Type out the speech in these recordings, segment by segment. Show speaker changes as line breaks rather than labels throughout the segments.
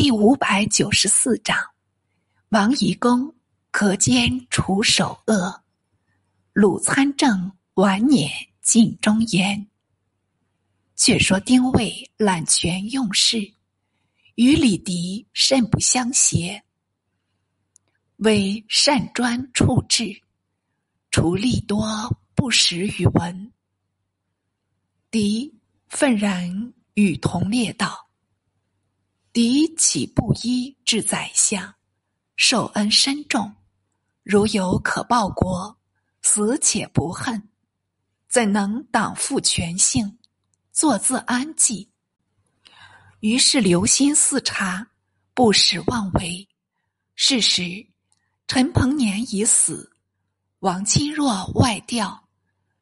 第五百九十四章，王夷公可兼除首恶，鲁参政晚年尽忠言。却说丁谓揽权用事，与李迪甚不相协，为善专处置，除利多不识于文。狄愤然与同列道。敌起布衣至宰相，受恩深重，如有可报国，死且不恨，怎能党负权性，坐自安济？于是留心四察，不使妄为。是时，陈鹏年已死，王钦若外调，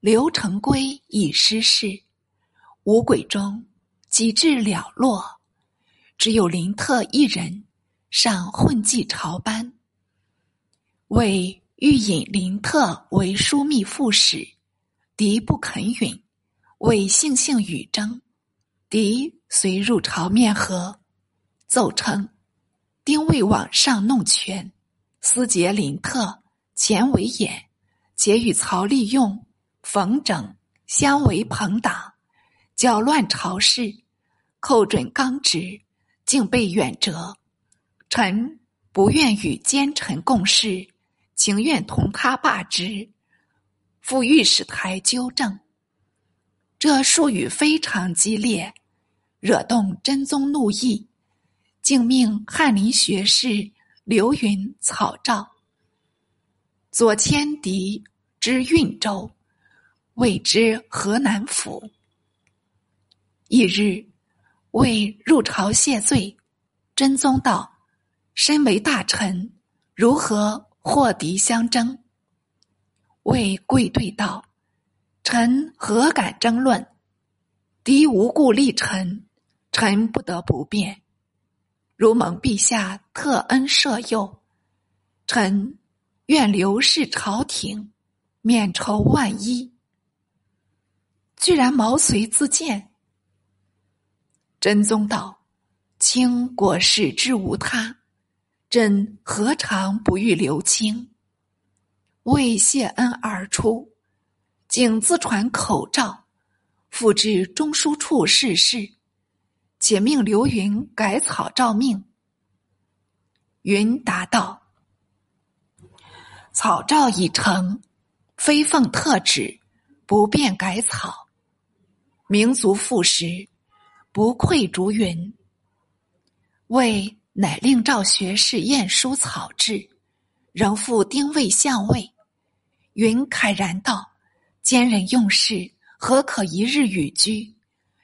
刘成规已失势，五鬼中几至了落。只有林特一人尚混迹朝班，为欲引林特为枢密副使，敌不肯允，为悻悻与争，敌遂入朝面和，奏称丁未往上弄权，私结林特，前为眼，且与曹利用、冯整相为朋党，搅乱朝事，寇准刚直。竟被远谪，臣不愿与奸臣共事，情愿同他罢职，赴御史台纠正。这术语非常激烈，惹动真宗怒意，竟命翰林学士刘云草诏，左迁敌之运州，谓之河南府。一日。为入朝谢罪，真宗道：“身为大臣，如何祸敌相争？”为贵对道：“臣何敢争论？敌无故立臣，臣不得不变。如蒙陛下特恩赦宥，臣愿留侍朝廷，免愁万一。”居然毛遂自荐。真宗道：“卿果使之无他，朕何尝不欲留卿？”为谢恩而出，竟自传口诏，复至中书处事事，且命刘云改草诏命。云答道：“草诏已成，非奉特旨，不便改草。民族复时。”不愧竹云，魏乃令赵学士验书草制，仍复丁未相位。云慨然道：“奸人用事，何可一日与居？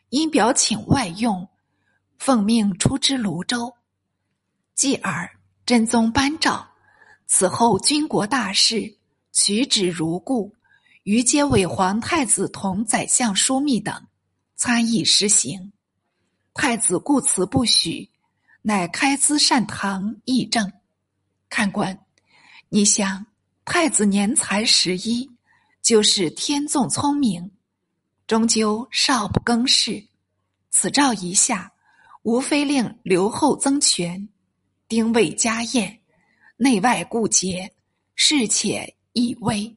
因表请外用，奉命出之泸州。继而真宗颁诏，此后军国大事，取旨如故，于皆委皇太子同宰相枢密等参议实行。”太子故辞不许，乃开资善堂议政。看官，你想，太子年才十一，就是天纵聪明，终究少不更事。此诏一下，无非令留后增权，丁未家宴，内外顾结，事且易危。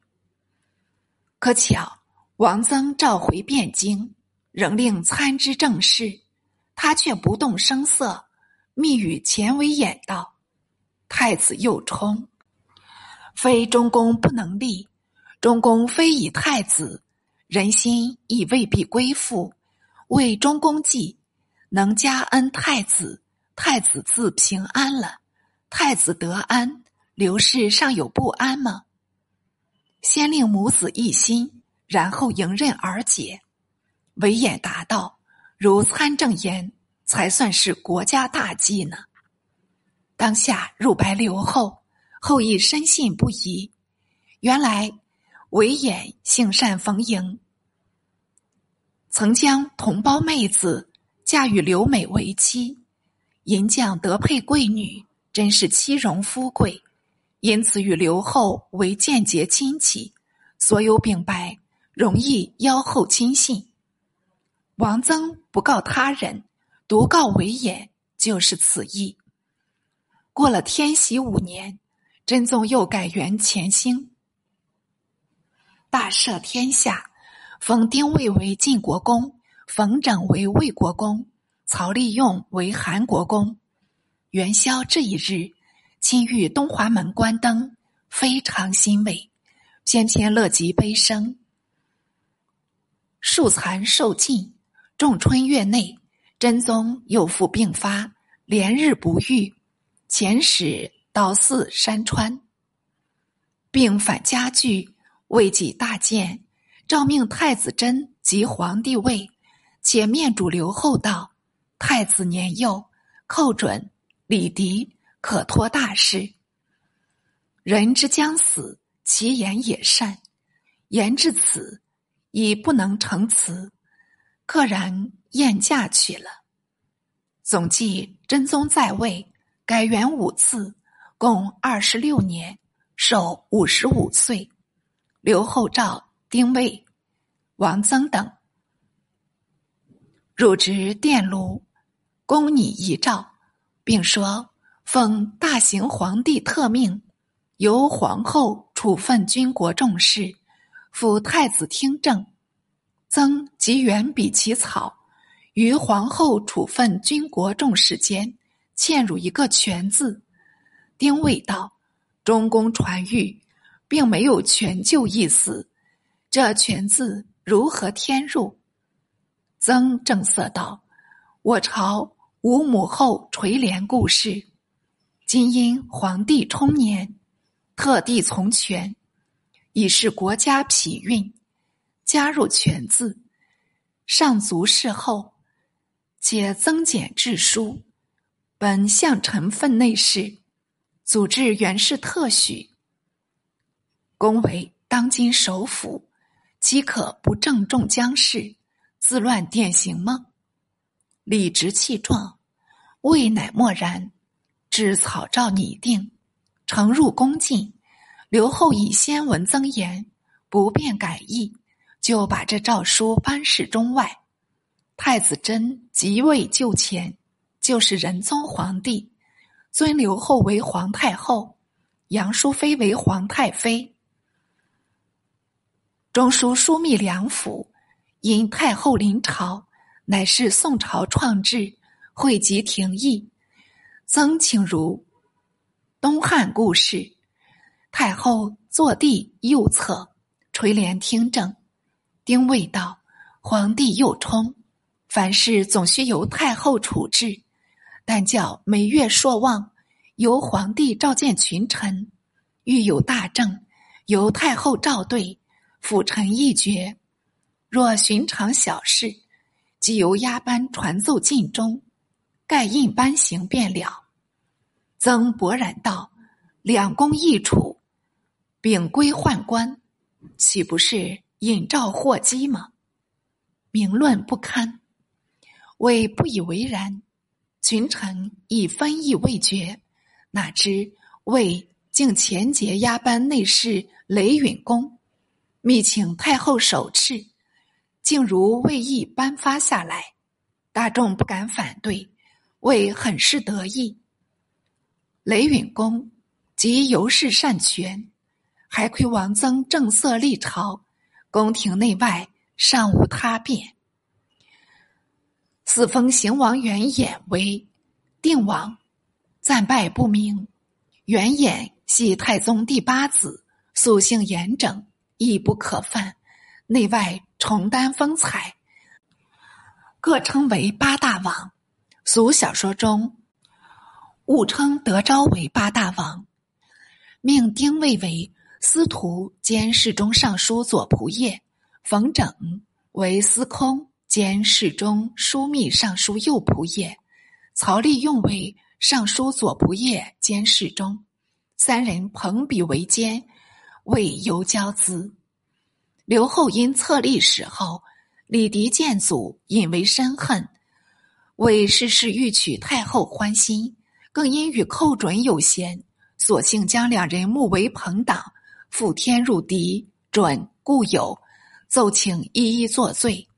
可巧王曾召回汴京，仍令参知政事。他却不动声色，密语前为演道：“太子又冲，非中宫不能立；中宫非以太子，人心亦未必归附。为中宫计，能加恩太子，太子自平安了。太子得安，刘氏尚有不安吗？先令母子一心，然后迎刃而解。”韦衍答道。如参政言，才算是国家大计呢。当下入白留后，后亦深信不疑。原来韦衍性善逢迎，曾将同胞妹子嫁与刘美为妻。银匠得配贵女，真是妻荣夫贵，因此与刘后为间接亲戚，所有禀白容易邀后亲信。王曾不告他人，独告韦衍，就是此意。过了天禧五年，真宗又改元乾兴，大赦天下，封丁谓为晋国公，冯整为魏国公，曹利用为韩国公。元宵这一日，亲遇东华门关灯，非常欣慰，偏偏乐极悲生。树残受尽，仲春月内，真宗又复病发，连日不愈。遣使到寺山川，病反加剧，未及大见，诏命太子真即皇帝位，且面主刘后道：太子年幼，寇准、李迪可托大事。人之将死，其言也善。言至此。已不能成辞，溘然宴驾去了。总计真宗在位改元五次，共二十六年，寿五十五岁。刘后赵、丁谓、王曾等入职殿炉，恭拟遗诏，并说奉大行皇帝特命，由皇后处分军国重事。辅太子听政，曾即远笔起草，于皇后处分军国重事间，嵌入一个“全”字。丁谓道：“中宫传谕，并没有全就意思，这‘全’字如何添入？”曾正色道：“我朝无母后垂帘故事，今因皇帝冲年，特地从权。”以示国家脾运，加入“全”字，上足事后，且增减制书。本相臣分内事，祖制原是特许。公为当今首辅，岂可不郑重将事，自乱典型吗？理直气壮，未乃默然，至草诏拟定，呈入宫禁。刘后以先闻增言，不便改意，就把这诏书颁示中外。太子真即位就前，就是仁宗皇帝，尊刘后为皇太后，杨淑妃为皇太妃。中书枢密梁府因太后临朝，乃是宋朝创制，汇集廷议，曾请如东汉故事。太后坐地右侧，垂帘听政。丁未道：“皇帝又冲，凡事总需由太后处置。但叫每月朔望，由皇帝召见群臣；遇有大政，由太后召对，辅臣议决。若寻常小事，即由押班传奏晋中，盖印颁行便了。”曾勃然道：“两宫易处。”秉归宦官，岂不是引召祸机吗？名论不堪，为不以为然。群臣已分议未决，哪知魏竟前节压班内侍雷允公，密请太后手敕，竟如魏意颁发下来，大众不敢反对，魏很是得意。雷允公即尤氏擅权。还亏王曾正色立朝，宫廷内外尚无他变。四封行王元衍为定王，暂拜不明。元衍系太宗第八子，素性严整，亦不可犯。内外重担风采，各称为八大王。俗小说中误称德昭为八大王，命丁未为。司徒兼侍中尚书左仆射冯整为司空兼侍中枢密尚书右仆射，曹利用为尚书左仆射兼侍中，三人朋比为奸，为尤交资。刘后因册立史后，李迪见祖，引为深恨，为事事欲取太后欢心，更因与寇准有嫌，索性将两人目为朋党。复天入敌准故友，奏请一一作罪。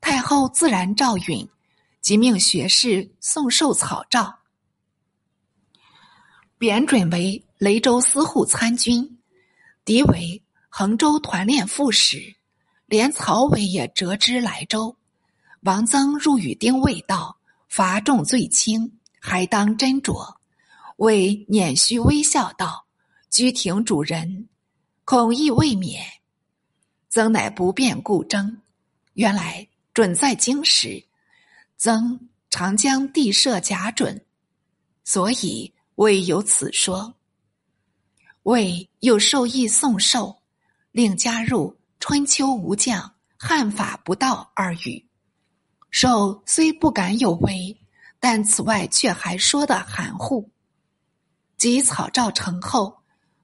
太后自然照允，即命学士送授草诏。贬准为雷州司户参军，敌为衡州团练副使，连曹伟也折之莱州。王曾入与丁未道，罚重罪轻，还当斟酌。为捻须微笑道：“居廷主人，恐亦未免。”曾乃不便故争。原来准在京时，曾常将地设假准，所以未有此说。魏又授意宋寿，另加入“春秋无将，汉法不道”二语。寿虽不敢有违，但此外却还说的含糊。及草诏成后，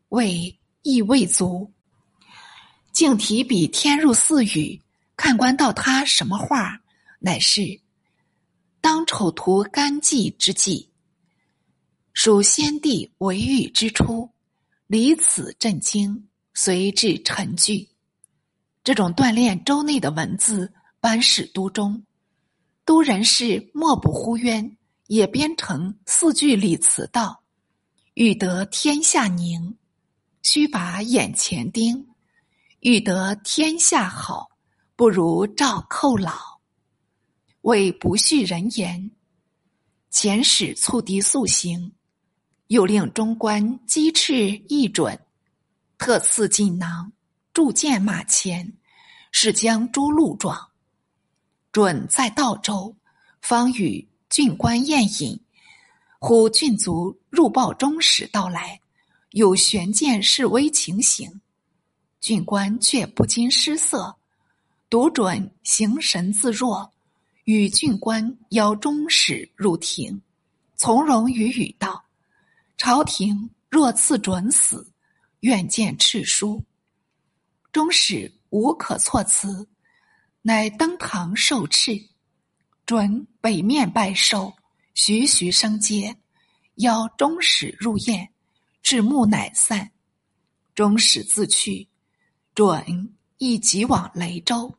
魏亦未足，竟提笔添入四语。看官道他什么话？乃是当丑图干纪之际，属先帝为御之初，离此震惊，随至陈句。这种锻炼周内的文字，班使都中，都人士莫不呼冤，也编成四句礼词道：“欲得天下宁，须把眼前盯；欲得天下好。”不如赵寇老，为不恤人言。遣使促敌速行，又令中官鸡翅一准，特赐锦囊，铸剑马前，是将诸路状。准在道州，方与郡官宴饮，呼郡卒入报中使到来，有悬剑示威情形，郡官却不禁失色。独准形神自若，与郡官邀中使入庭，从容语语道：“朝廷若赐准死，愿见敕书。”中使无可措辞，乃登堂受敕。准北面拜受，徐徐升阶，邀中使入宴，至暮乃散。终始自去，准亦即往雷州。